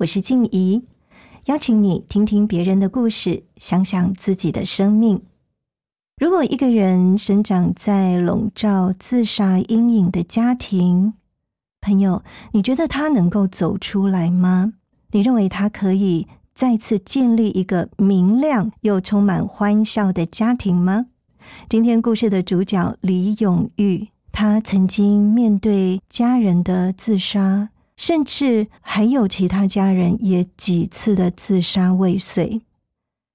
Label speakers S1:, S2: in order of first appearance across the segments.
S1: 我是静怡，邀请你听听别人的故事，想想自己的生命。如果一个人生长在笼罩自杀阴影的家庭，朋友，你觉得他能够走出来吗？你认为他可以再次建立一个明亮又充满欢笑的家庭吗？今天故事的主角李永玉，他曾经面对家人的自杀，甚至还有其他家人也几次的自杀未遂。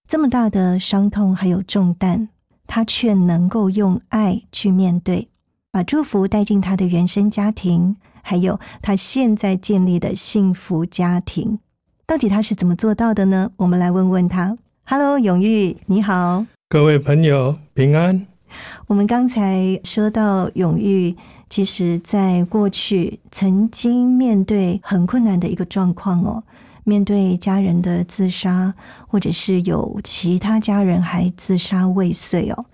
S1: 这么大的伤痛还有重担，他却能够用爱去面对，把祝福带进他的原生家庭，还有他现在建立的幸福家庭。到底他是怎么做到的呢？我们来问问他。Hello，永玉，你好。
S2: 各位朋友平安。
S1: 我们刚才说到永玉，其实在过去曾经面对很困难的一个状况哦，面对家人的自杀，或者是有其他家人还自杀未遂哦。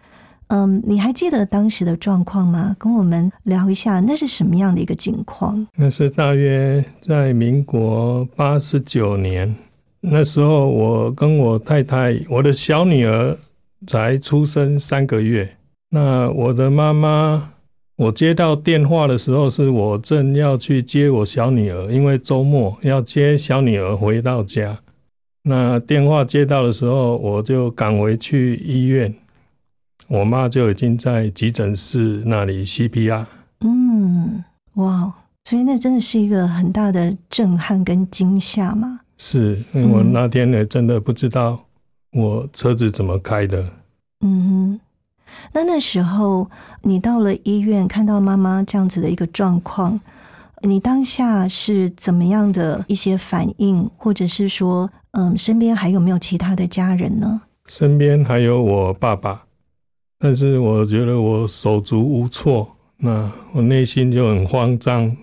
S1: 嗯，你还记得当时的状况吗？跟我们聊一下，那是什么样的一个情况？
S2: 那是大约在民国八十九年，那时候我跟我太太，我的小女儿。才出生三个月，那我的妈妈，我接到电话的时候，是我正要去接我小女儿，因为周末要接小女儿回到家。那电话接到的时候，我就赶回去医院，我妈就已经在急诊室那里 CPR。
S1: 嗯，哇，所以那真的是一个很大的震撼跟惊吓嘛。
S2: 是，因为我那天呢，真的不知道。我车子怎么开的？
S1: 嗯，那那时候你到了医院，看到妈妈这样子的一个状况，你当下是怎么样的一些反应，或者是说，嗯，身边还有没有其他的家人呢？
S2: 身边还有我爸爸，但是我觉得我手足无措，那我内心就很慌张。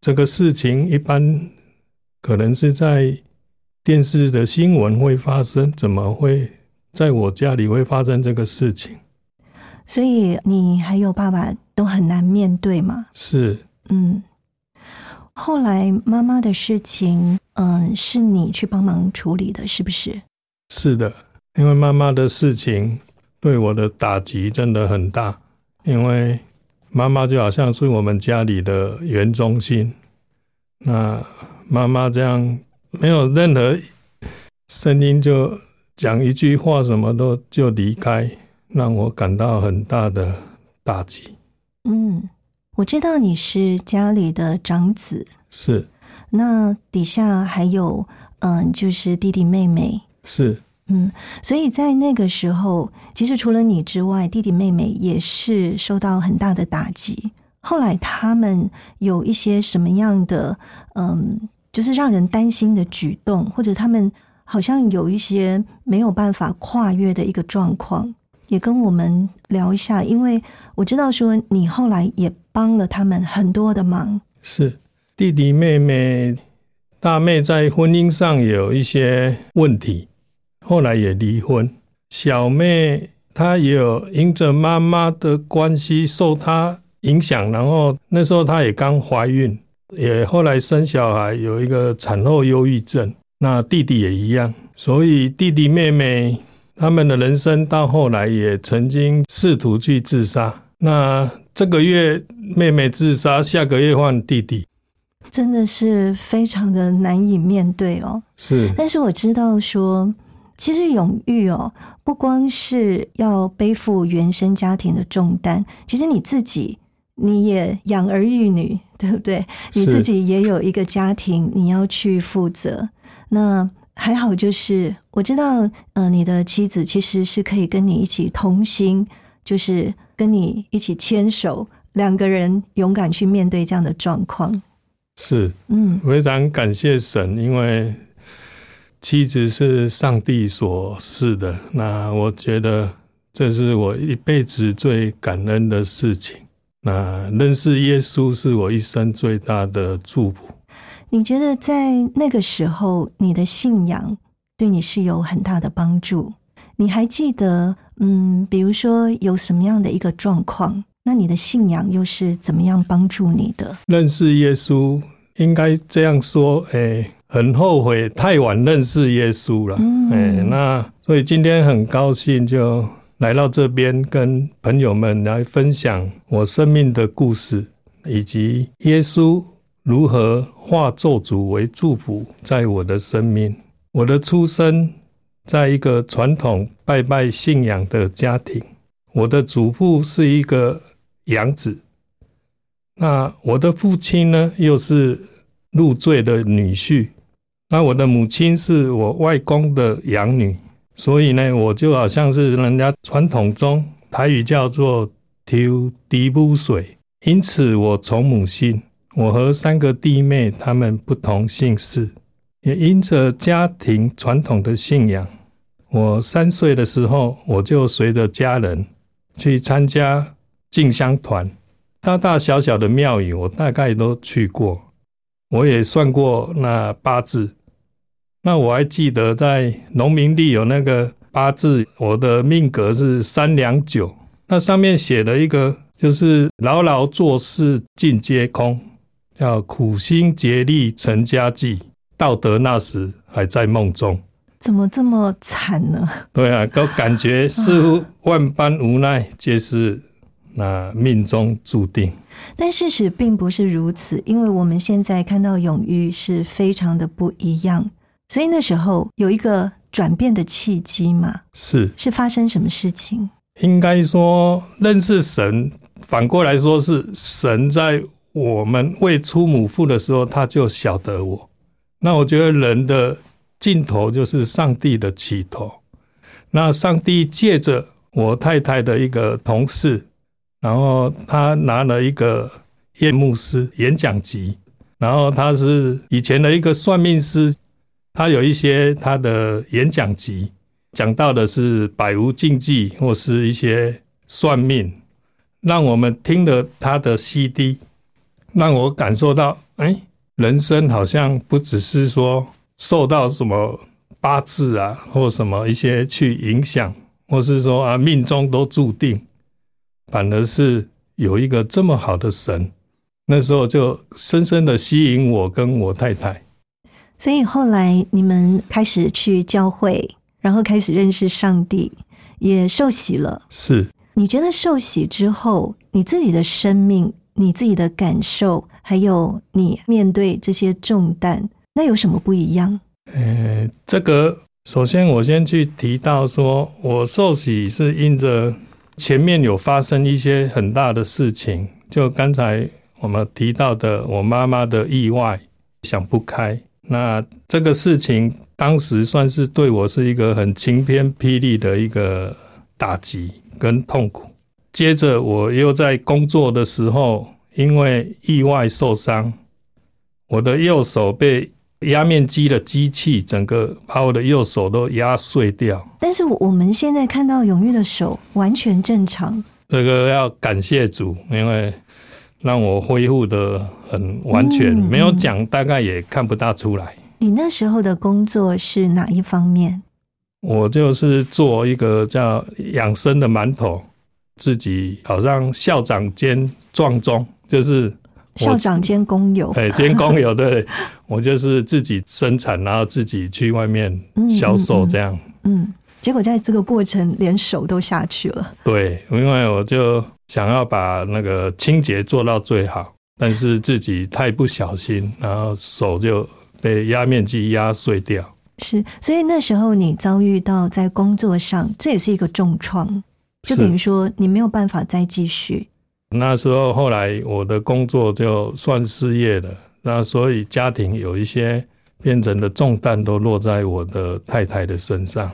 S2: 这个事情一般可能是在。电视的新闻会发生，怎么会在我家里会发生这个事情？
S1: 所以你还有爸爸都很难面对嘛？
S2: 是，
S1: 嗯。后来妈妈的事情，嗯，是你去帮忙处理的，是不是？
S2: 是的，因为妈妈的事情对我的打击真的很大，因为妈妈就好像是我们家里的原中心。那妈妈这样。没有任何声音，就讲一句话，什么都就离开，让我感到很大的打击。
S1: 嗯，我知道你是家里的长子，
S2: 是。
S1: 那底下还有，嗯，就是弟弟妹妹，
S2: 是。
S1: 嗯，所以在那个时候，其实除了你之外，弟弟妹妹也是受到很大的打击。后来他们有一些什么样的，嗯？就是让人担心的举动，或者他们好像有一些没有办法跨越的一个状况，也跟我们聊一下。因为我知道说你后来也帮了他们很多的忙。
S2: 是弟弟妹妹，大妹在婚姻上有一些问题，后来也离婚。小妹她也有因着妈妈的关系受她影响，然后那时候她也刚怀孕。也后来生小孩，有一个产后忧郁症。那弟弟也一样，所以弟弟妹妹他们的人生到后来也曾经试图去自杀。那这个月妹妹自杀，下个月换弟弟。
S1: 真的是非常的难以面对哦。
S2: 是
S1: 但是我知道说，其实永玉哦，不光是要背负原生家庭的重担，其实你自己你也养儿育女，对不对？你自己也有一个家庭，你要去负责。那还好，就是我知道，呃，你的妻子其实是可以跟你一起同行，就是跟你一起牵手，两个人勇敢去面对这样的状况。
S2: 是，
S1: 嗯
S2: 非常感谢神，因为妻子是上帝所赐的，那我觉得这是我一辈子最感恩的事情。那认识耶稣是我一生最大的祝福。
S1: 你觉得在那个时候，你的信仰对你是有很大的帮助？你还记得，嗯，比如说有什么样的一个状况，那你的信仰又是怎么样帮助你的？
S2: 认识耶稣，应该这样说，哎、很后悔太晚认识耶稣了，
S1: 嗯
S2: 哎、那所以今天很高兴就来到这边，跟朋友们来分享我生命的故事，以及耶稣如何化咒诅为祝福，在我的生命。我的出生在一个传统拜拜信仰的家庭，我的祖父是一个养子。那我的父亲呢，又是入赘的女婿。那我的母亲是我外公的养女，所以呢，我就好像是人家传统中台语叫做“丢迪布水”，因此我从母姓。我和三个弟妹他们不同姓氏，也因着家庭传统的信仰，我三岁的时候，我就随着家人去参加进香团。大大小小的庙宇，我大概都去过，我也算过那八字。那我还记得在农民历有那个八字，我的命格是三两九，那上面写了一个，就是牢牢做事尽皆空，叫苦心竭力成家计，道德那时还在梦中。
S1: 怎么这么惨呢？
S2: 对啊，都感觉似乎万般无奈，皆是那命中注定。
S1: 但事实并不是如此，因为我们现在看到永玉是非常的不一样，所以那时候有一个转变的契机嘛，
S2: 是
S1: 是发生什么事情？
S2: 应该说认识神，反过来说是神在我们未出母腹的时候，他就晓得我。那我觉得人的尽头就是上帝的起头。那上帝借着我太太的一个同事，然后他拿了一个叶牧师演讲集，然后他是以前的一个算命师，他有一些他的演讲集，讲到的是百无禁忌或是一些算命，让我们听了他的 CD，让我感受到，哎，人生好像不只是说受到什么八字啊或什么一些去影响，或是说啊命中都注定，反而是有一个这么好的神，那时候就深深的吸引我跟我太太。
S1: 所以后来你们开始去教会，然后开始认识上帝，也受洗了。
S2: 是
S1: 你觉得受洗之后，你自己的生命、你自己的感受，还有你面对这些重担，那有什么不一样？
S2: 呃，这个首先我先去提到说，我受洗是因着前面有发生一些很大的事情，就刚才我们提到的我妈妈的意外，想不开。那这个事情当时算是对我是一个很晴天霹雳的一个打击跟痛苦。接着我又在工作的时候，因为意外受伤，我的右手被压面机的机器整个把我的右手都压碎掉。
S1: 但是我们现在看到永玉的手完全正常，
S2: 这个要感谢主，因为让我恢复的很完全，
S1: 嗯
S2: 没有讲大概也看不大出来。
S1: 你那时候的工作是哪一方面？
S2: 我就是做一个叫养生的馒头，自己好像校长兼壮中，就是
S1: 校长兼工友，
S2: 哎兼工友对，我就是自己生产，然后自己去外面销售这样。
S1: 嗯，结果在这个过程连手都下去了。
S2: 对，因为我就想要把那个清洁做到最好，但是自己太不小心，然后手就被压面机压碎掉。
S1: 是，所以那时候你遭遇到在工作上，这也是一个重创，就等于说你没有办法再继续。
S2: 那时候后来我的工作就算失业了，那所以家庭有一些变成的重担都落在我的太太的身上。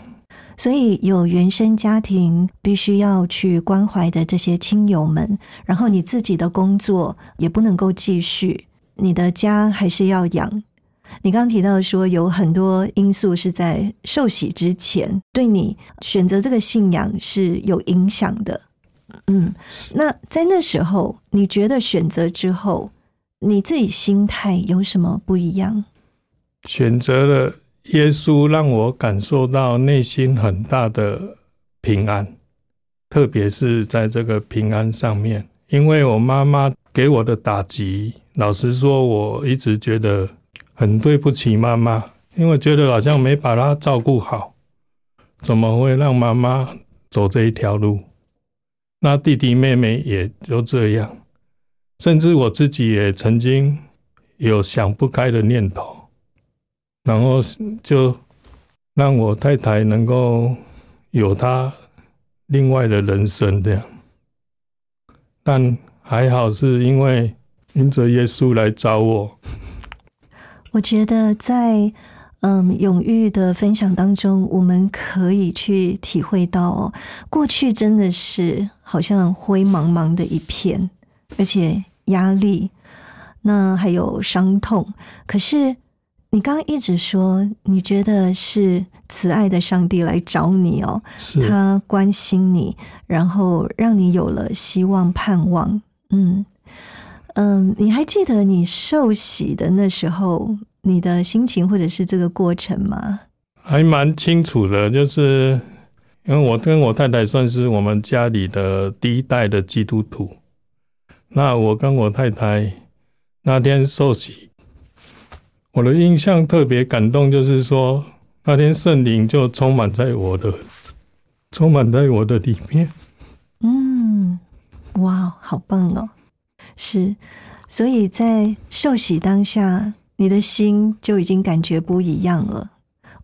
S1: 所以有原生家庭必须要去关怀的这些亲友们，然后你自己的工作也不能够继续，你的家还是要养。你刚刚提到说有很多因素是在受洗之前对你选择这个信仰是有影响的。嗯，那在那时候你觉得选择之后你自己心态有什么不一样？
S2: 选择了。耶稣让我感受到内心很大的平安，特别是在这个平安上面，因为我妈妈给我的打击，老实说，我一直觉得很对不起妈妈，因为觉得好像没把她照顾好，怎么会让妈妈走这一条路？那弟弟妹妹也就这样，甚至我自己也曾经有想不开的念头。然后就让我太太能够有她另外的人生这样，但还好是因为因着耶稣来找我。
S1: 我觉得在嗯永玉的分享当中，我们可以去体会到哦，过去真的是好像灰茫茫的一片，而且压力，那还有伤痛，可是。你刚刚一直说，你觉得是慈爱的上帝来找你哦，他关心你，然后让你有了希望、盼望。嗯嗯，你还记得你受洗的那时候你的心情或者是这个过程吗？
S2: 还蛮清楚的，就是因为我跟我太太算是我们家里的第一代的基督徒，那我跟我太太那天受洗。我的印象特别感动，就是说那天圣灵就充满在我的，充满在我的里面。
S1: 嗯，哇，好棒哦！是，所以在受洗当下，你的心就已经感觉不一样了。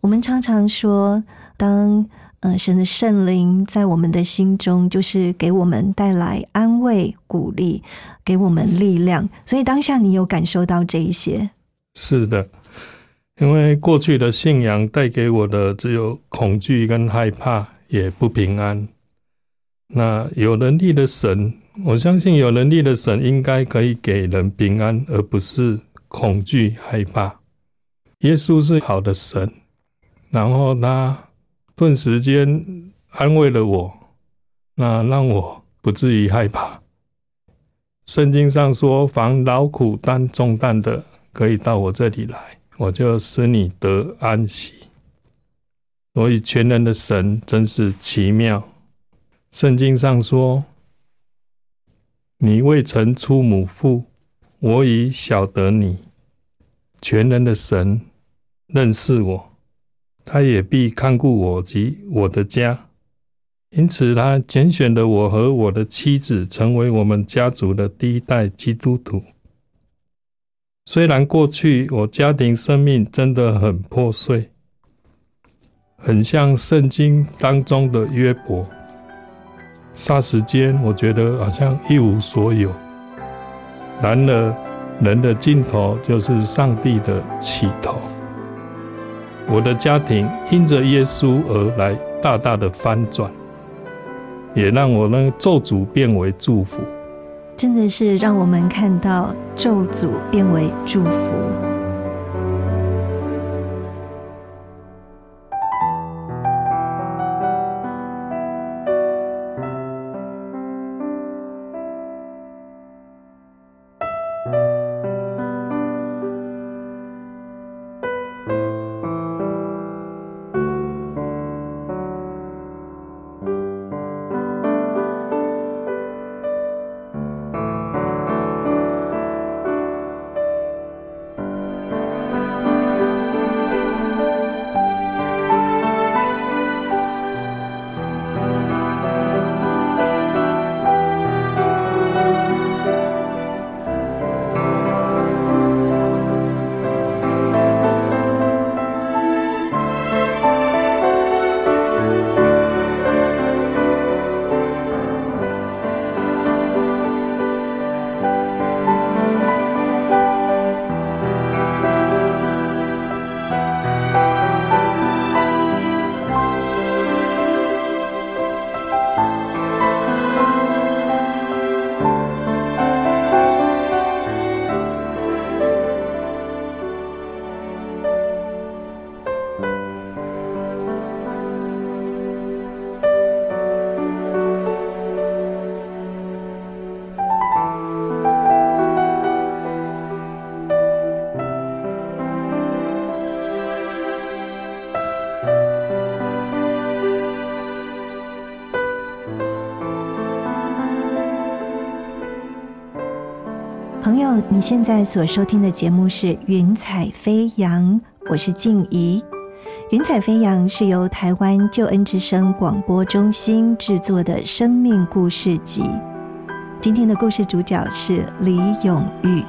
S1: 我们常常说，当呃神的圣灵在我们的心中，就是给我们带来安慰、鼓励，给我们力量。所以当下你有感受到这一些。
S2: 是的，因为过去的信仰带给我的只有恐惧跟害怕，也不平安。那有能力的神，我相信有能力的神应该可以给人平安，而不是恐惧害怕。耶稣是好的神，然后他顿时间安慰了我，那让我不至于害怕。圣经上说：“凡劳苦担重担的。”可以到我这里来，我就使你得安息。所以全能的神真是奇妙。圣经上说：“你未曾出母腹，我已晓得你。”全能的神认识我，他也必看顾我及我的家。因此，他拣选了我和我的妻子，成为我们家族的第一代基督徒。虽然过去我家庭生命真的很破碎，很像圣经当中的约伯，霎时间我觉得好像一无所有。然而，人的尽头就是上帝的起头。我的家庭因着耶稣而来大大的翻转，也让我呢咒诅变为祝福。
S1: 真的是让我们看到咒诅变为祝福。你现在所收听的节目是《云彩飞扬》，我是静怡。《云彩飞扬》是由台湾救恩之声广播中心制作的生命故事集。今天的故事主角是李永玉。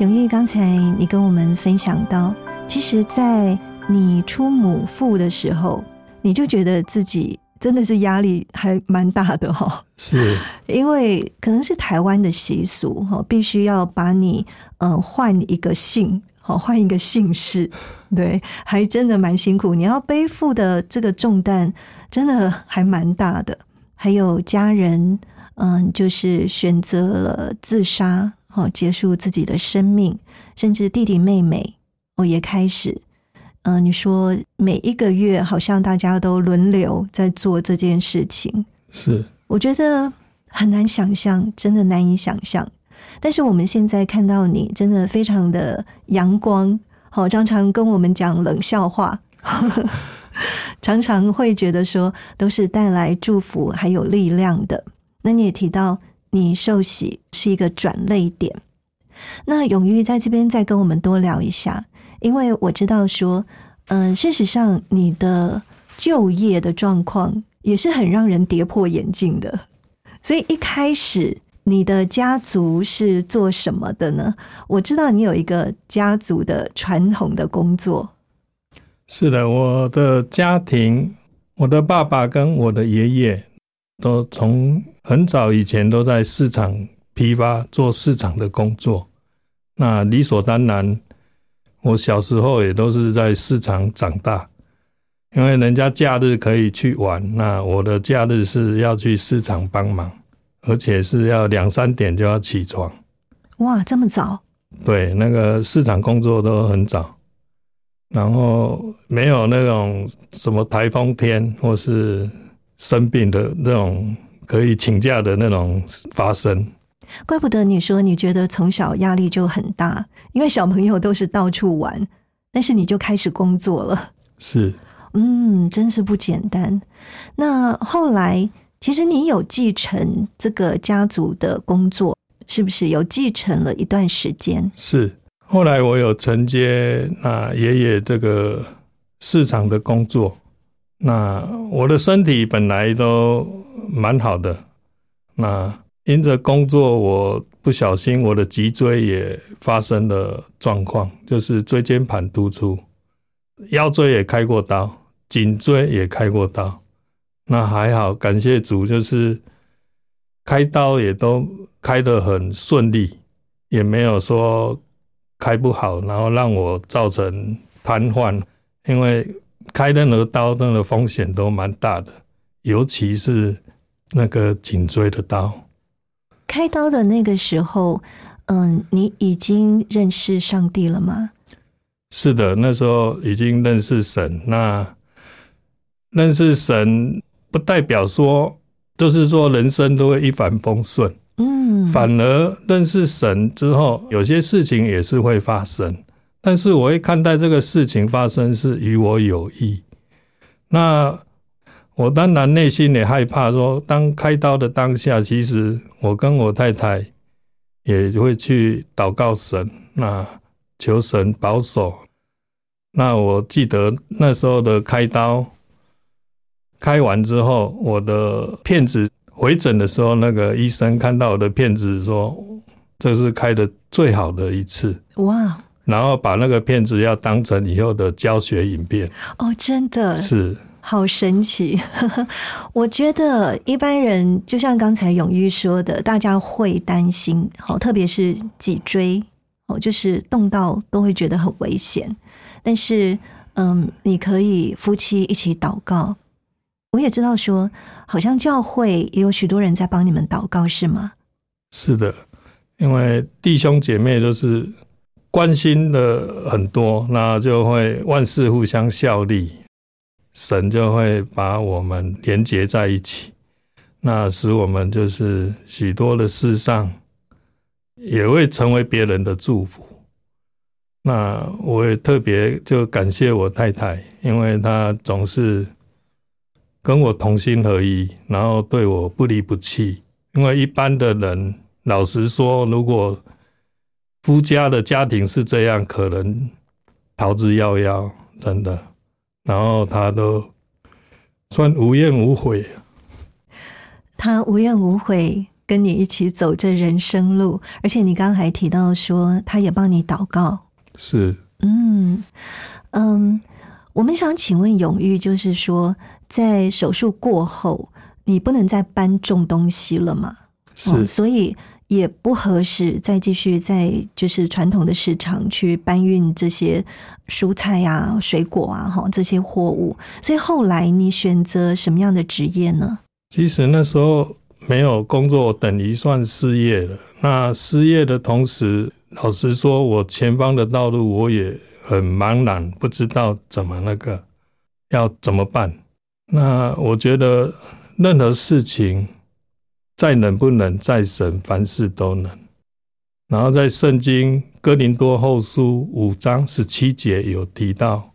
S1: 永玉，刚才你跟我们分享到，其实，在你出母腹的时候，你就觉得自己真的是压力还蛮大的哈。
S2: 是，
S1: 因为可能是台湾的习俗哈，必须要把你呃换一个姓，好换一个姓氏，对，还真的蛮辛苦。你要背负的这个重担真的还蛮大的。还有家人，嗯，就是选择了自杀，好结束自己的生命，甚至弟弟妹妹哦也开始，嗯，你说每一个月好像大家都轮流在做这件事情，
S2: 是。
S1: 我觉得很难想象，真的难以想象。但是我们现在看到你，真的非常的阳光，好，常常跟我们讲冷笑话，常常会觉得说都是带来祝福还有力量的。那你也提到你受洗是一个转泪点，那永玉在这边再跟我们多聊一下，因为我知道说，嗯，事实上你的就业的状况。也是很让人跌破眼镜的，所以一开始你的家族是做什么的呢？我知道你有一个家族的传统的工作。
S2: 是的，我的家庭，我的爸爸跟我的爷爷都从很早以前都在市场批发做市场的工作。那理所当然，我小时候也都是在市场长大。因为人家假日可以去玩，那我的假日是要去市场帮忙，而且是要两三点就要起床。
S1: 哇，这么早？
S2: 对，那个市场工作都很早，然后没有那种什么台风天或是生病的那种可以请假的那种发生。
S1: 怪不得你说你觉得从小压力就很大，因为小朋友都是到处玩，但是你就开始工作了。
S2: 是。
S1: 嗯，真是不简单。那后来，其实你有继承这个家族的工作，是不是有继承了一段时间？
S2: 是。后来我有承接那爷爷这个市场的工作。那我的身体本来都蛮好的，那因着工作，我不小心我的脊椎也发生了状况，就是椎间盘突出，腰椎也开过刀。颈椎也开过刀，那还好，感谢主，就是开刀也都开得很顺利，也没有说开不好，然后让我造成瘫痪。因为开任何刀，那个风险都蛮大的，尤其是那个颈椎的刀。
S1: 开刀的那个时候，嗯，你已经认识上帝了吗？
S2: 是的，那时候已经认识神。那认识神不代表说就是说人生都会一帆风顺，嗯，反而认识神之后，有些事情也是会发生。但是我会看待这个事情发生是与我有益。那我当然内心也害怕，说当开刀的当下，其实我跟我太太也会去祷告神，那求神保守。那我记得那时候的开刀。开完之后，我的片子回诊的时候，那个医生看到我的片子说：“这是开的最好的一次。”哇！然后把那个片子要当成以后的教学影片。
S1: 哦，真的
S2: 是
S1: 好神奇！我觉得一般人就像刚才永玉说的，大家会担心，好，特别是脊椎，哦，就是动到都会觉得很危险。但是，嗯，你可以夫妻一起祷告。我也知道，说好像教会也有许多人在帮你们祷告，是吗？
S2: 是的，因为弟兄姐妹都是关心的很多，那就会万事互相效力，神就会把我们连结在一起，那使我们就是许多的事上也会成为别人的祝福。那我也特别就感谢我太太，因为她总是。跟我同心合一，然后对我不离不弃。因为一般的人，老实说，如果夫家的家庭是这样，可能逃之夭夭，真的。然后他都算无怨无悔，
S1: 他无怨无悔跟你一起走这人生路，而且你刚刚还提到说，他也帮你祷告。
S2: 是，
S1: 嗯嗯，我们想请问永玉，就是说，在手术过后，你不能再搬重东西了嘛？
S2: 是，
S1: 哦所以也不合适再继续在就是传统的市场去搬运这些蔬菜啊、水果啊，哈这些货物。所以后来你选择什么样的职业呢？
S2: 其实那时候没有工作，等于算失业了。那失业的同时，老实说，我前方的道路我也很茫然，不知道怎么那个要怎么办。那我觉得任何事情，再能不能，再神凡事都能。然后在圣经哥林多后书五章十七节有提到，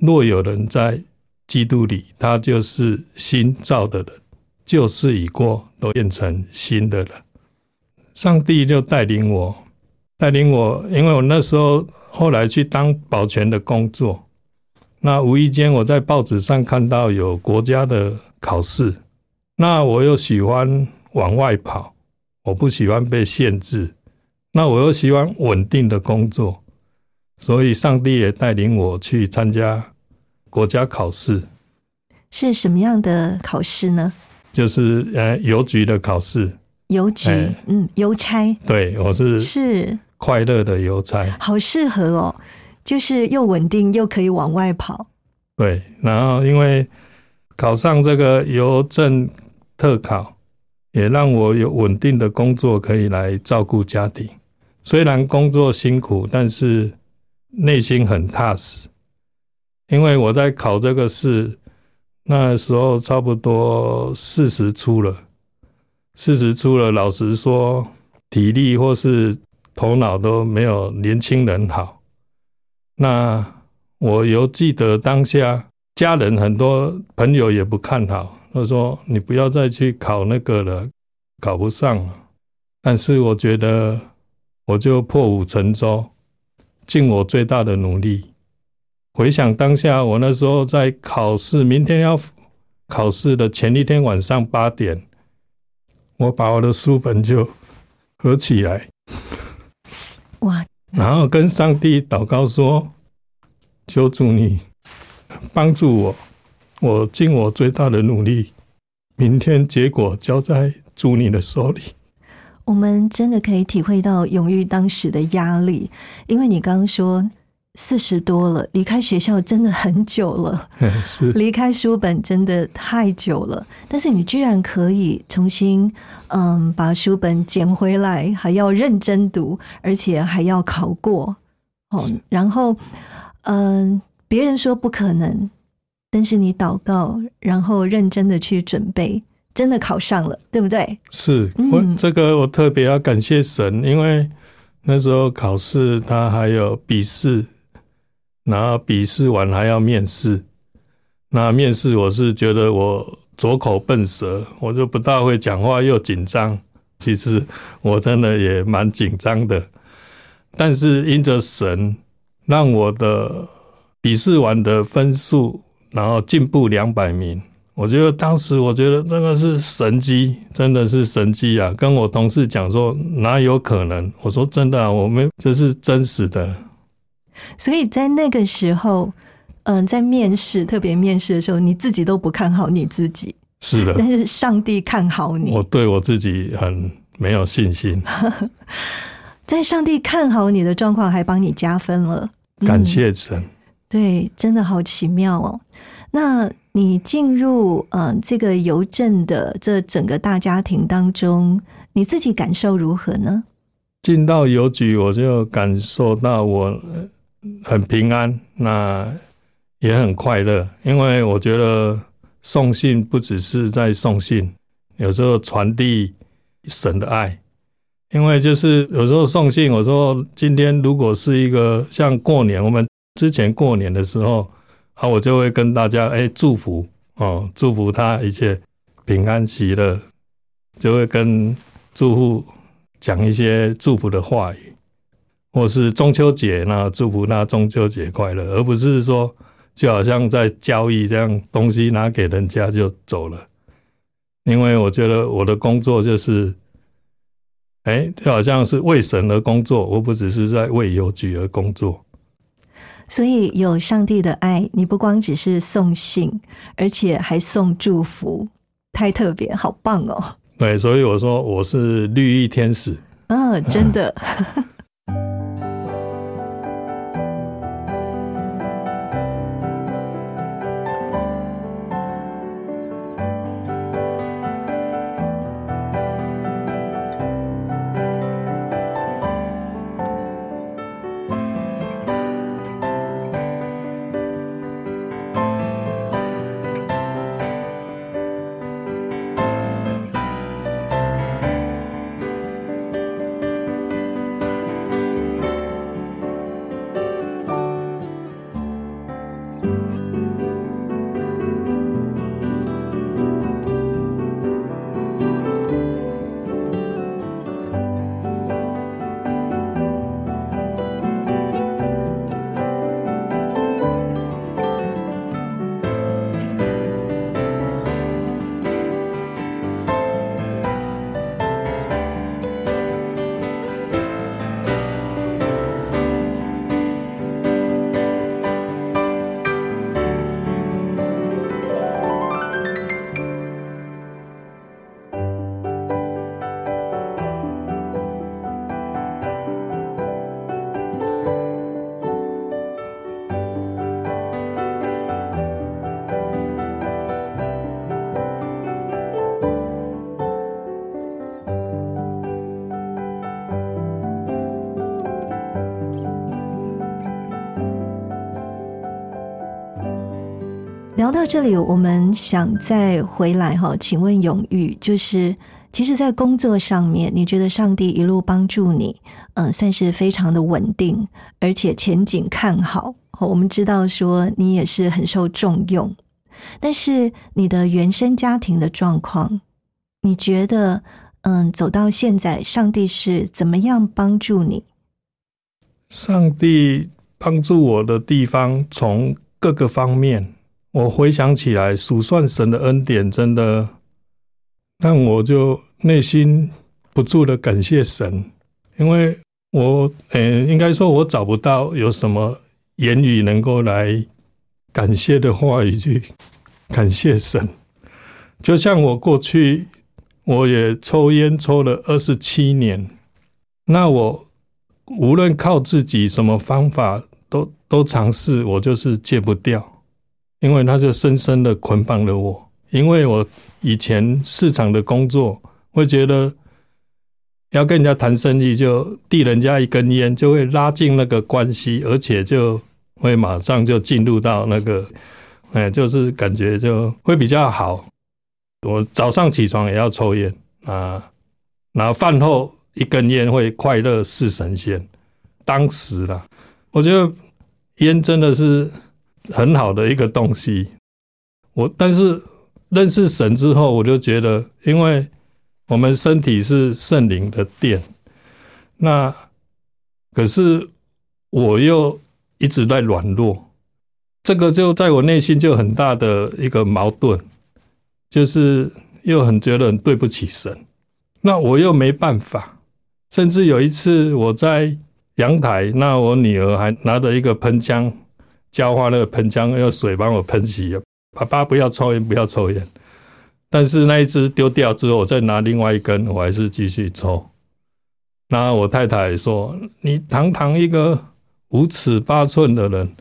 S2: 若有人在基督里，他就是新造的人。旧事已过，都变成新的了。上帝就带领我，带领我，因为我那时候后来去当保全的工作，那无意间我在报纸上看到有国家的考试，那我又喜欢往外跑，我不喜欢被限制，那我又喜欢稳定的工作，所以上帝也带领我去参加国家考试，
S1: 是什么样的考试呢？
S2: 就是呃邮局的考试。
S1: 邮局，
S2: 哎
S1: 嗯，邮差
S2: 对，我是
S1: 是
S2: 快乐的邮差。
S1: 好适合哦，就是又稳定又可以往外跑。
S2: 对，然后因为考上这个邮政特考，也让我有稳定的工作可以来照顾家庭。虽然工作辛苦，但是内心很踏实。因为我在考这个试，那时候差不多四十出了，四十出了，老实说，体力或是头脑都没有年轻人好。那我犹记得当下家人很多朋友也不看好，他说你不要再去考那个了，考不上了。但是我觉得我就破釜沉舟，尽我最大的努力。回想当下，我那时候在考试，明天要考试的前一天晚上八点，我把我的书本就合起来，
S1: 哇，
S2: 然后跟上帝祷告说：“求主你帮助我，我尽我最大的努力，明天结果交在主你的手里。
S1: 我们真的可以体会到永玉当时的压力，因为你刚刚说四十多了，离开学校真的很久了，”
S2: 是
S1: 离开书本真的太久了。但是你居然可以重新，嗯，把书本捡回来，还要认真读，而且还要考过哦。然后，嗯，别人说不可能，但是你祷告，然后认真的去准备，真的考上了，对不对？
S2: 是，
S1: 嗯
S2: 我这个我特别要感谢神，因为那时候考试他还有笔试，然后笔试完还要面试。那面试我是觉得我左口笨舌，我就不大会讲话，又紧张。其实我真的也蛮紧张的，但是因着神让我的笔试完的分数，然后进步两百名。我觉得当时我觉得那个是神机，真的是神机啊！跟我同事讲说哪有可能？我说真的啊，我们这是真实的。
S1: 所以在那个时候，嗯、在面试特别面试的时候，你自己都不看好你自己，
S2: 是的，
S1: 但是上帝看好你
S2: 我。对我自己很没有信心，
S1: 在上帝看好你的状况，还帮你加分了。
S2: 感谢神。
S1: 对，真的好奇妙哦。那你进入嗯、呃这个邮政的这整个大家庭当中，你自己感受如何呢？
S2: 进到邮局，我就感受到我很平安，那也很快乐，因为我觉得送信不只是在送信，有时候传递神的爱。因为就是有时候送信，我说今天如果是一个像过年，我们之前过年的时候啊，我就会跟大家哎祝福哦，祝福他一切平安喜乐，就会跟住户讲一些祝福的话语。或是中秋节，那祝福他中秋节快乐，而不是说就好像在交易这样，东西拿给人家就走了。因为我觉得我的工作就是，哎，就好像是为神而工作，我不只是在为邮局而工作。
S1: 所以有上帝的爱，你不光只是送信，而且还送祝福，太特别，好棒哦！
S2: 对，所以我说我是绿衣天使。
S1: 嗯，真的。这里，我们想再回来哈，请问永玉，就是其实，在工作上面，你觉得上帝一路帮助你，嗯，算是非常的稳定，而且前景看好。我们知道说你也是很受重用，但是你的原生家庭的状况，你觉得，嗯，走到现在，上帝是怎么样帮助你？
S2: 上帝帮助我的地方，从各个方面。我回想起来，数算神的恩典，真的让我就内心不住的感谢神，因为我，嗯，应该说，我找不到有什么言语能够来感谢的话语去感谢神。就像我过去，我也抽烟抽了二十七年，那我无论靠自己什么方法都都尝试，我就是戒不掉。因为他就深深的捆绑了我，因为我以前市场的工作，会觉得要跟人家谈生意，就递人家一根烟，就会拉近那个关系，而且就会马上就进入到那个，哎，就是感觉就会比较好。我早上起床也要抽烟啊，然后饭后一根烟会快乐似神仙。当时啦，我觉得烟真的是。很好的一个东西，我但是认识神之后，我就觉得，因为我们身体是圣灵的殿，那可是我又一直在软弱，这个就在我内心就很大的一个矛盾，就是又很觉得很对不起神，那我又没办法，甚至有一次我在阳台，那我女儿还拿着一个喷枪。浇花那个喷枪用水帮我喷洗，爸爸不要抽烟，不要抽烟。但是那一支丢掉之后，我再拿另外一根，我还是继续抽。那我太太说：“你堂堂一个五尺八寸的人，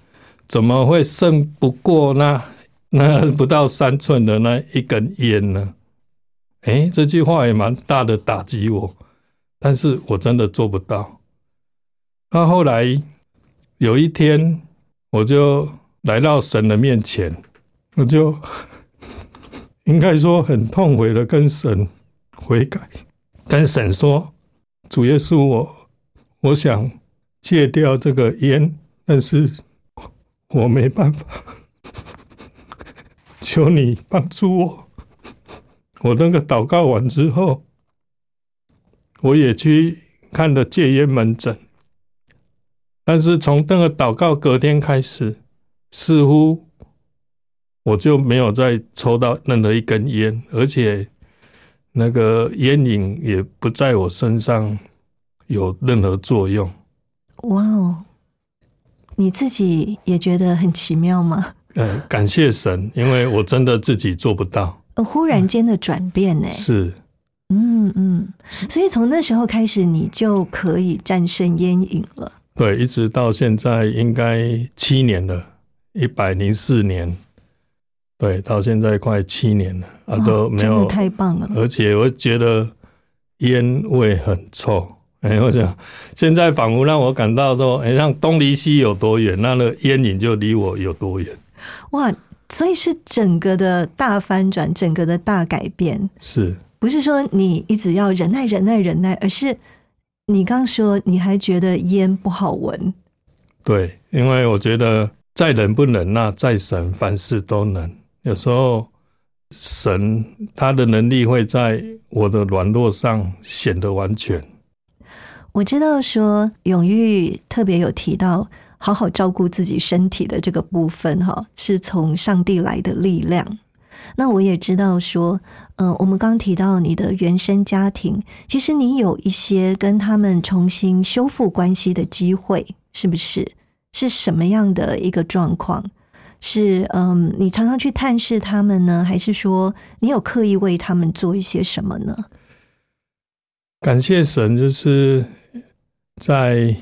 S2: 怎么会胜不过那那不到三寸的那一根烟呢？”哎，这句话也蛮大的打击我，但是我真的做不到。那后来有一天。我就来到神的面前，我就 应该说很痛悔的跟神悔改，跟神说：“主耶稣，我我想戒掉这个烟，但是我没办法，求你帮助我。”我那个祷告完之后，我也去看了戒烟门诊，但是从那个祷告隔天开始，似乎我就没有再抽到任何一根烟，而且那个烟瘾也不在我身上有任何作用。
S1: 哇哦，你自己也觉得很奇妙吗？
S2: 呃，感谢神，因为我真的自己做不到。
S1: 呃，忽然间的转变呢？
S2: 是，
S1: 嗯嗯，所以从那时候开始，你就可以战胜烟瘾了。
S2: 对，一直到现在应该七年了，一百零四年，对，到现在快七年了啊，都没有，
S1: 太棒了。
S2: 而且我觉得烟味很臭。哎，我想现在仿佛让我感到说，哎，像东离西有多远，那个烟瘾就离我有多远。
S1: 哇，所以是整个的大翻转，整个的大改变，
S2: 是
S1: 不是说你一直要忍耐、忍耐、忍耐，而是你刚说你还觉得烟不好闻？
S2: 对，因为我觉得再忍不忍那再神凡事都能。有时候神他的能力会在我的软弱上显得完全。
S1: 我知道说永玉特别有提到好好照顾自己身体的这个部分，哈，是从上帝来的力量。那我也知道说，嗯，我们刚提到你的原生家庭，其实你有一些跟他们重新修复关系的机会，是不是？是什么样的一个状况？是嗯，你常常去探视他们呢，还是说你有刻意为他们做一些什么呢？
S2: 感谢神，就是。在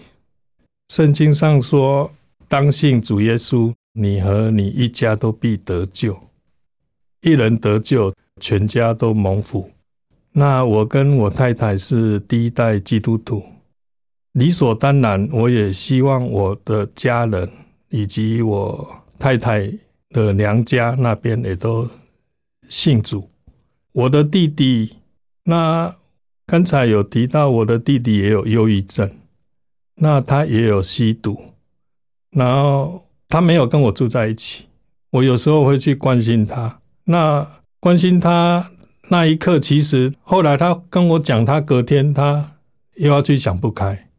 S2: 圣经上说：“当信主耶稣，你和你一家都必得救。一人得救，全家都蒙福。”那我跟我太太是第一代基督徒，理所当然，我也希望我的家人以及我太太的娘家那边也都信主。我的弟弟，那刚才有提到，我的弟弟也有忧郁症。那他也有吸毒，然后他没有跟我住在一起。我有时候会去关心他。那关心他那一刻，其实后来他跟我讲，他隔天他又要去想不开。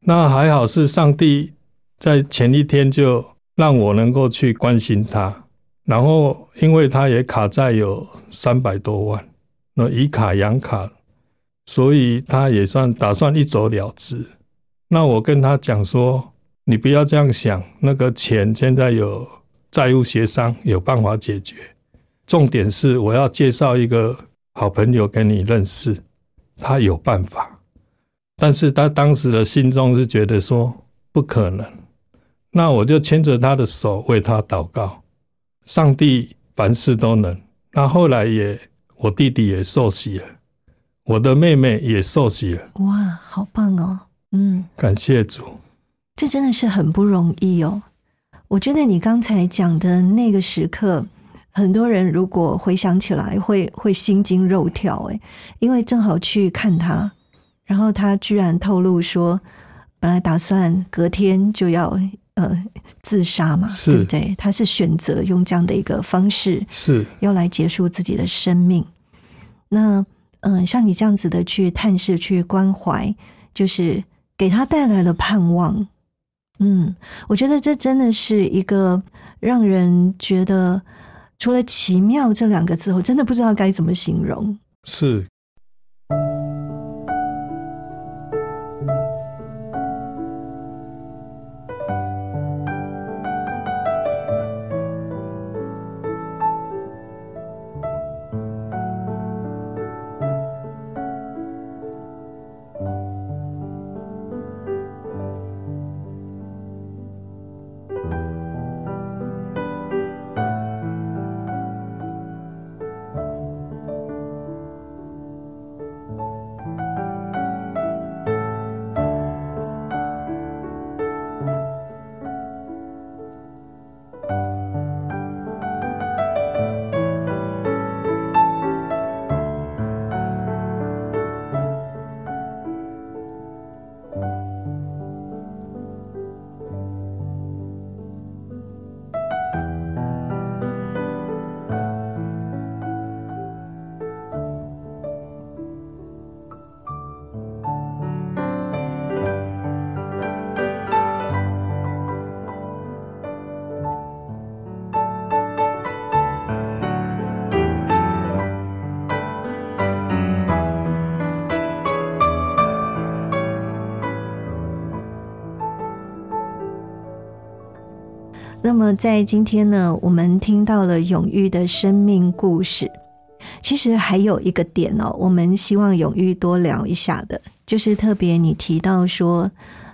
S2: 那还好是上帝在前一天就让我能够去关心他。然后因为他也卡债有三百多万，那以卡养卡，所以他也算打算一走了之。那我跟他讲说，你不要这样想，那个钱现在有债务协商，有办法解决。重点是我要介绍一个好朋友给你认识，他有办法。但是他当时的心中是觉得说不可能。那我就牵着他的手为他祷告，上帝凡事都能。那后来也，我弟弟也受洗了，我的妹妹也受洗了。
S1: 哇，好棒哦！嗯，
S2: 感谢主，
S1: 这真的是很不容易哦。我觉得你刚才讲的那个时刻，很多人如果回想起来，会会心惊肉跳。诶，因为正好去看他，然后他居然透露说，本来打算隔天就要呃自杀嘛，对不对？他是选择用这样的一个方式，
S2: 是
S1: 要来结束自己的生命。那嗯，像你这样子的去探视、去关怀，就是。给他带来了盼望，嗯，我觉得这真的是一个让人觉得除了奇妙这两个字，我真的不知道该怎么形容。
S2: 是。
S1: 那么在今天呢，我们听到了永玉的生命故事。其实还有一个点哦，我们希望永玉多聊一下的，就是特别你提到说，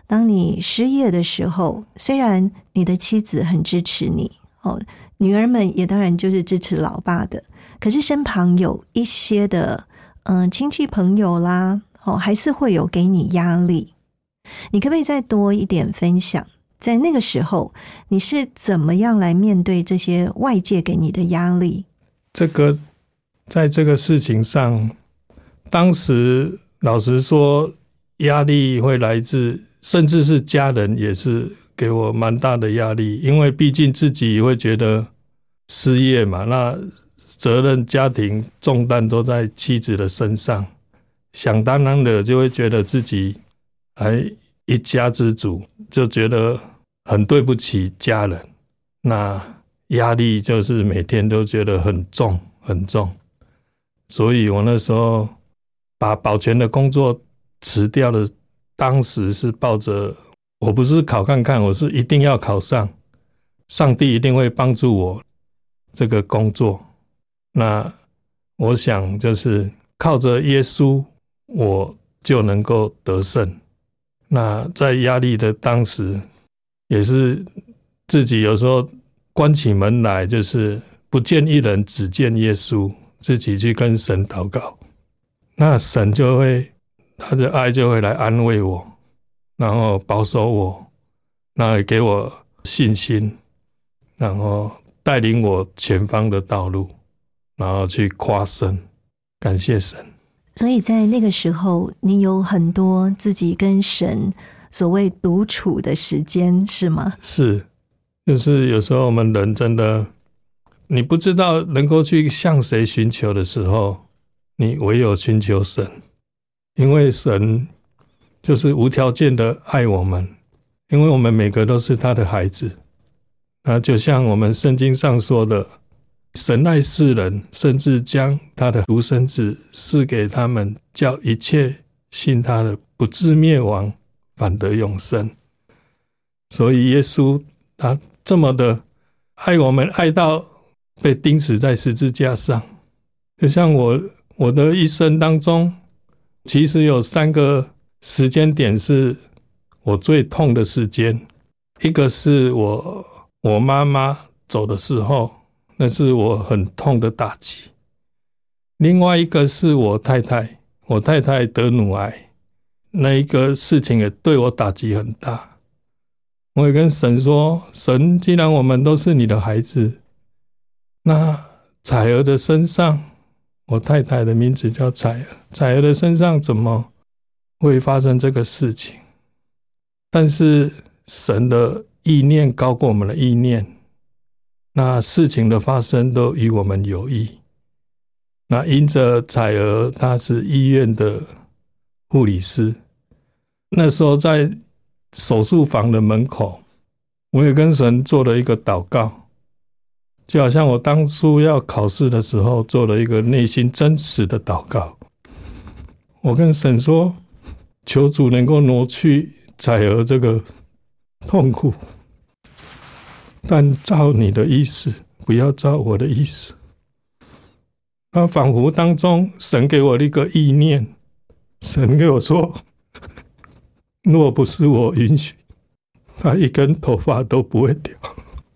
S1: 当你失业的时候，虽然你的妻子很支持你哦，女儿们也当然就是支持老爸的，可是身旁有一些的嗯亲戚朋友啦，哦，还是会有给你压力。你可不可以再多一点分享？在那个时候，你是怎么样来面对这些外界给你的压力？
S2: 这个在这个事情上，当时老实说，压力会来自，甚至是家人也是给我蛮大的压力，因为毕竟自己会觉得失业嘛，那责任、家庭重担都在妻子的身上，想当然的就会觉得自己还一家之主，就觉得。很对不起家人，那压力就是每天都觉得很重很重，所以我那时候把保全的工作辞掉了。当时是抱着我不是考看看，我是一定要考上，上帝一定会帮助我这个工作。那我想就是靠着耶稣，我就能够得胜。那在压力的当时。也是自己有时候关起门来，就是不见一人，只见耶稣，自己去跟神祷告，那神就会他的爱就会来安慰我，然后保守我，那也给我信心，然后带领我前方的道路，然后去夸神，感谢神。
S1: 所以在那个时候，你有很多自己跟神。所谓独处的时间是吗？
S2: 是，就是有时候我们人真的，你不知道能够去向谁寻求的时候，你唯有寻求神，因为神就是无条件的爱我们，因为我们每个都是他的孩子。那就像我们圣经上说的，神爱世人，甚至将他的独生子赐给他们，叫一切信他的不至灭亡。反得永生，所以耶稣他这么的爱我们，爱到被钉死在十字架上。就像我我的一生当中，其实有三个时间点是我最痛的时间。一个是我我妈妈走的时候，那是我很痛的打击；另外一个是我太太，我太太得乳癌。那一个事情也对我打击很大，我也跟神说：“神，既然我们都是你的孩子，那彩儿的身上，我太太的名字叫彩儿，彩儿的身上怎么会发生这个事情？但是神的意念高过我们的意念，那事情的发生都与我们有益。那因着彩儿她是医院的护理师。”那时候在手术房的门口，我也跟神做了一个祷告，就好像我当初要考试的时候做了一个内心真实的祷告。我跟神说：“求主能够挪去彩儿这个痛苦，但照你的意思，不要照我的意思。”那仿佛当中，神给我了一个意念，神给我说。若不是我允许，他一根头发都不会掉。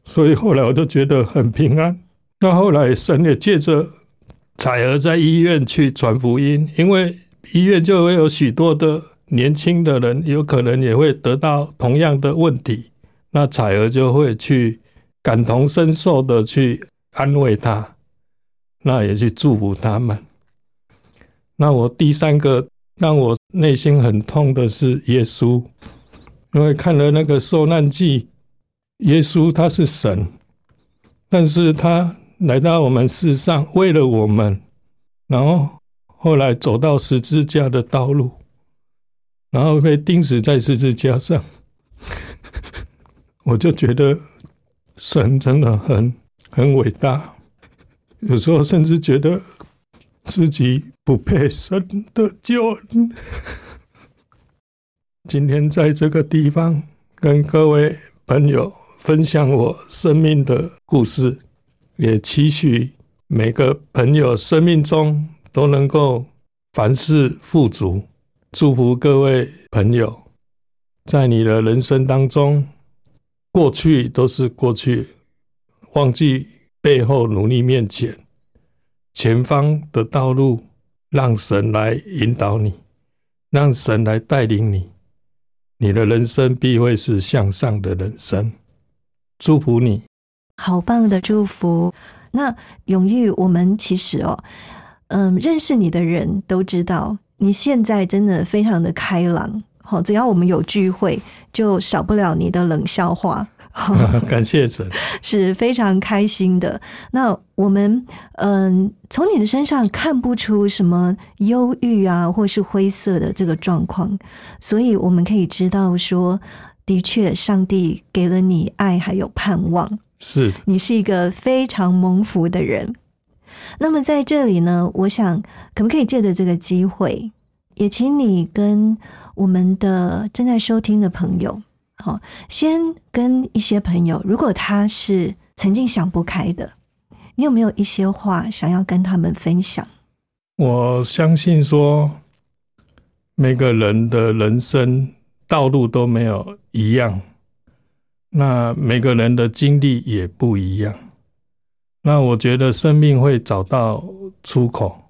S2: 所以后来我就觉得很平安。那后来神也借着彩儿在医院去传福音，因为医院就会有许多的年轻的人，有可能也会得到同样的问题。那彩儿就会去感同身受的去安慰他，那也去祝福他们。那我第三个。让我内心很痛的是耶稣，因为看了那个受难记，耶稣他是神，但是他来到我们世上，为了我们，然后后来走到十字架的道路，然后被钉死在十字架上，我就觉得神真的很很伟大，有时候甚至觉得。自己不配神的救恩。今天在这个地方跟各位朋友分享我生命的故事，也期许每个朋友生命中都能够凡事富足。祝福各位朋友，在你的人生当中，过去都是过去，忘记背后，努力面前，前方的道路，让神来引导你，让神来带领你。你的人生必会是向上的人生，祝福你。
S1: 好棒的祝福。那永玉，我们其实哦，嗯，认识你的人都知道，你现在真的非常的开朗。好，只要我们有聚会，就少不了你的冷笑话。
S2: 感谢神，
S1: 是非常开心的。那我们嗯，从你的身上看不出什么忧郁啊，或是灰色的这个状况，所以我们可以知道说，的确，上帝给了你爱，还有盼望。
S2: 是
S1: 你是一个非常蒙福的人。那么在这里呢，我想可不可以借着这个机会，也请你跟我们的正在收听的朋友。好，先跟一些朋友，如果他是曾经想不开的，你有没有一些话想要跟他们分享？
S2: 我相信说，每个人的人生道路都没有一样，那每个人的经历也不一样。那我觉得生命会找到出口，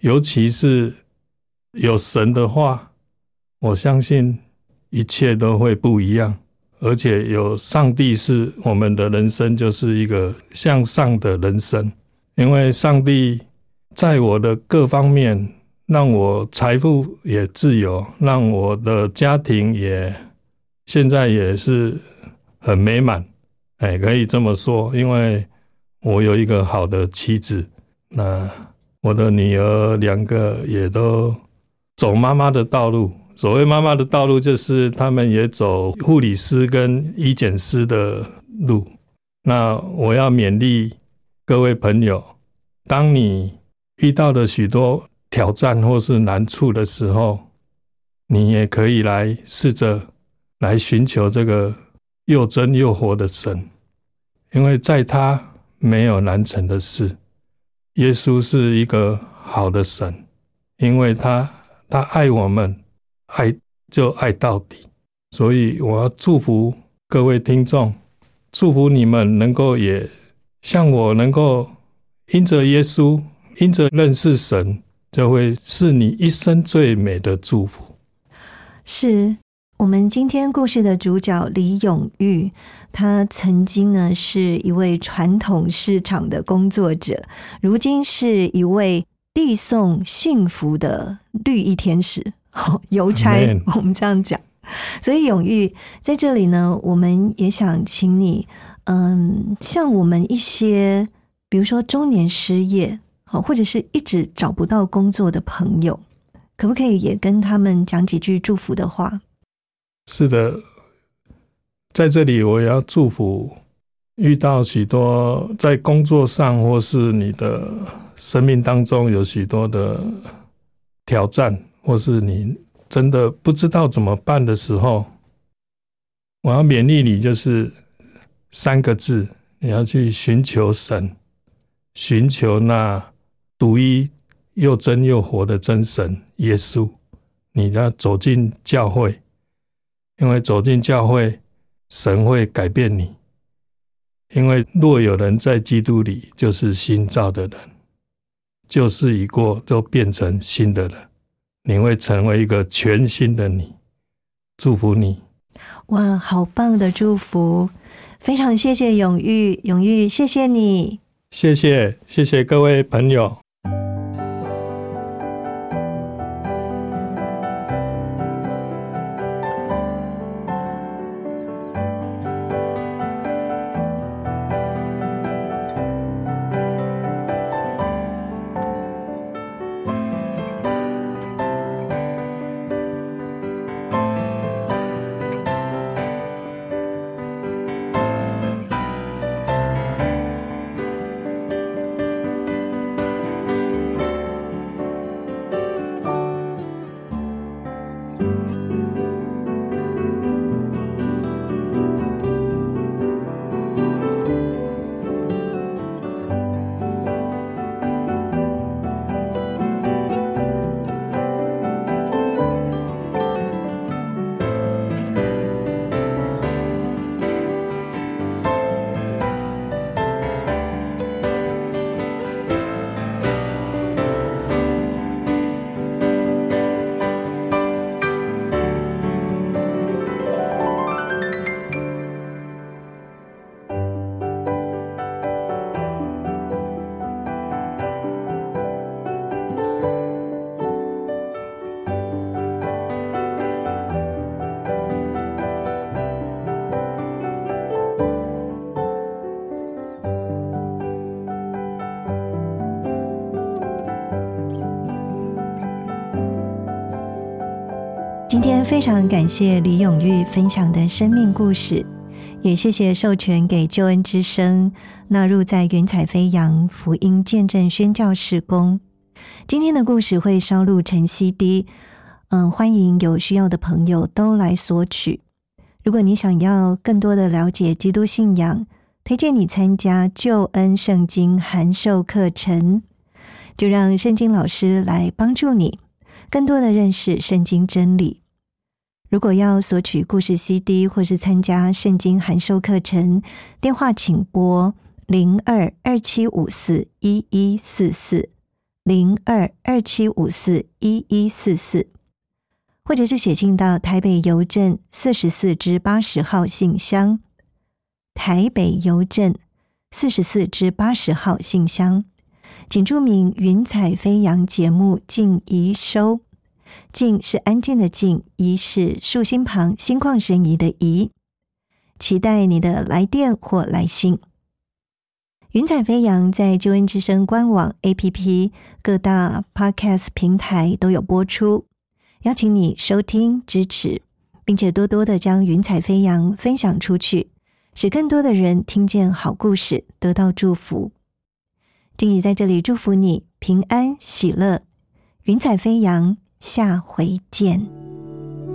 S2: 尤其是有神的话，我相信。一切都会不一样，而且有上帝是我们的人生，就是一个向上的人生。因为上帝在我的各方面，让我财富也自由，让我的家庭也现在也是很美满。哎，可以这么说，因为我有一个好的妻子，那我的女儿两个也都走妈妈的道路。所谓妈妈的道路，就是他们也走护理师跟医检师的路。那我要勉励各位朋友，当你遇到了许多挑战或是难处的时候，你也可以来试着来寻求这个又真又活的神，因为在他没有难成的事。耶稣是一个好的神，因为他他爱我们。爱就爱到底，所以我要祝福各位听众，祝福你们能够也像我，能够因着耶稣，因着认识神，就会是你一生最美的祝福。
S1: 是我们今天故事的主角李永玉，他曾经呢是一位传统市场的工作者，如今是一位递送幸福的绿衣天使。邮差，我们这样讲。所以永玉在这里呢，我们也想请你，嗯，像我们一些，比如说中年失业，好，或者是一直找不到工作的朋友，可不可以也跟他们讲几句祝福的话？
S2: 是的，在这里我也要祝福遇到许多在工作上或是你的生命当中有许多的挑战。或是你真的不知道怎么办的时候，我要勉励你，就是三个字：你要去寻求神，寻求那独一又真又活的真神耶稣。你要走进教会，因为走进教会，神会改变你。因为若有人在基督里，就是新造的人，旧事已过，都变成新的人。你会成为一个全新的你，祝福你！
S1: 哇，好棒的祝福！非常谢谢永玉，永玉，谢谢你，
S2: 谢谢，谢谢各位朋友。
S1: 非常感谢李永玉分享的生命故事，也谢谢授权给救恩之声纳入在云彩飞扬福音见证宣教事工。今天的故事会烧录成 CD，嗯，欢迎有需要的朋友都来索取。如果你想要更多的了解基督信仰，推荐你参加救恩圣经函授课程，就让圣经老师来帮助你更多的认识圣经真理。如果要索取故事 CD 或是参加圣经函授课程，电话请拨零二二七五四一一四四零二二七五四一一四四，或者是写信到台北邮政四十四至八十号信箱，台北邮政四十四至八十号信箱，请注明“云彩飞扬”节目静怡收。静是安静的静，怡是竖心旁心旷神怡的怡。期待你的来电或来信。云彩飞扬在救恩之声官网、APP、各大 Podcast 平台都有播出，邀请你收听支持，并且多多的将云彩飞扬分享出去，使更多的人听见好故事，得到祝福。静怡在这里祝福你平安喜乐，云彩飞扬。下回见。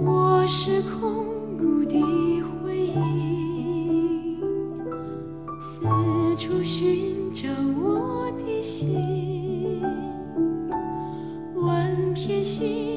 S3: 我是空谷的回忆，四处寻找我的心，万片
S4: 星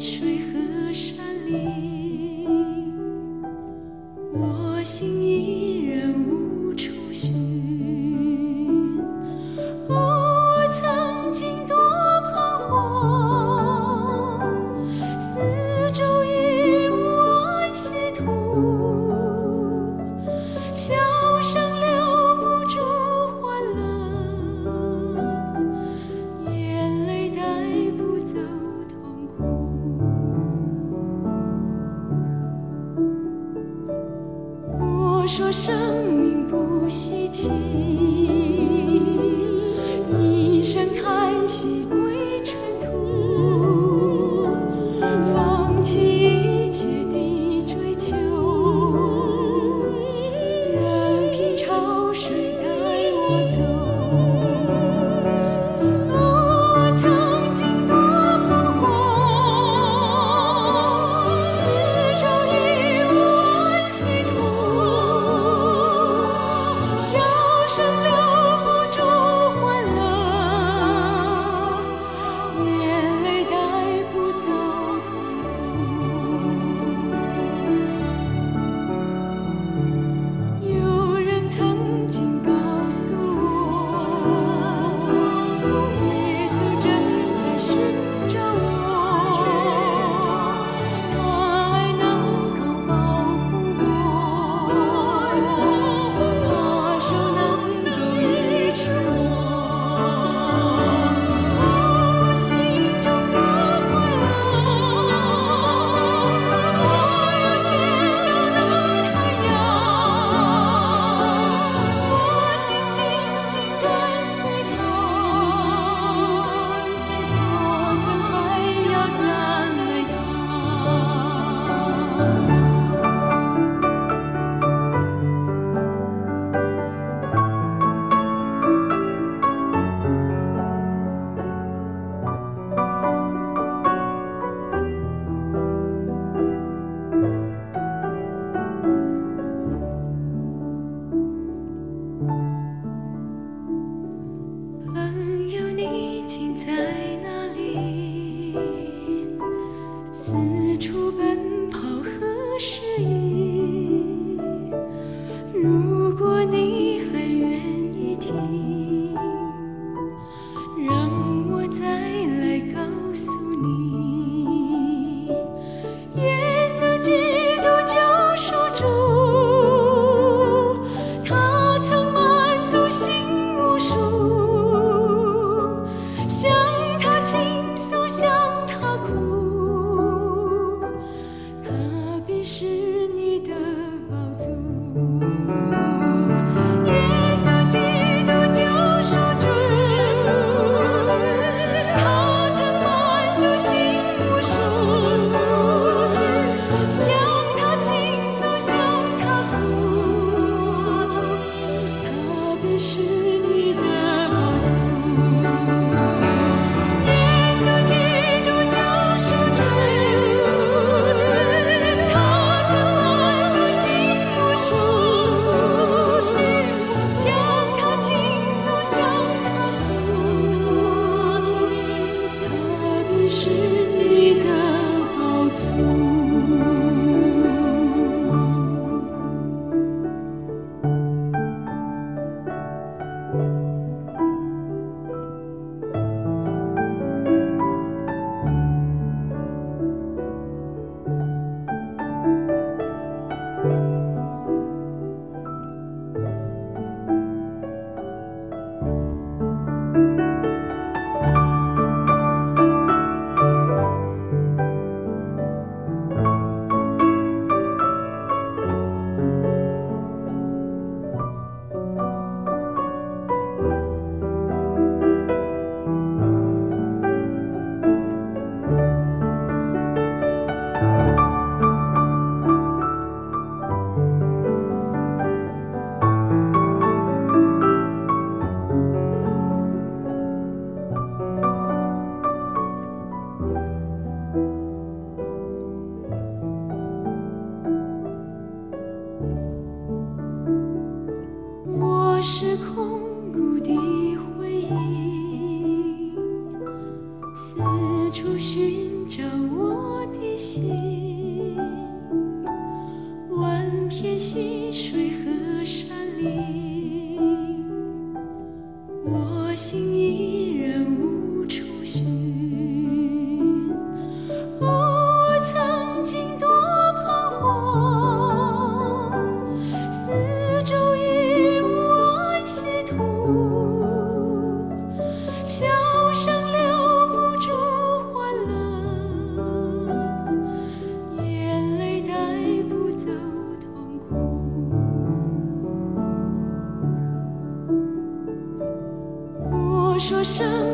S3: 伤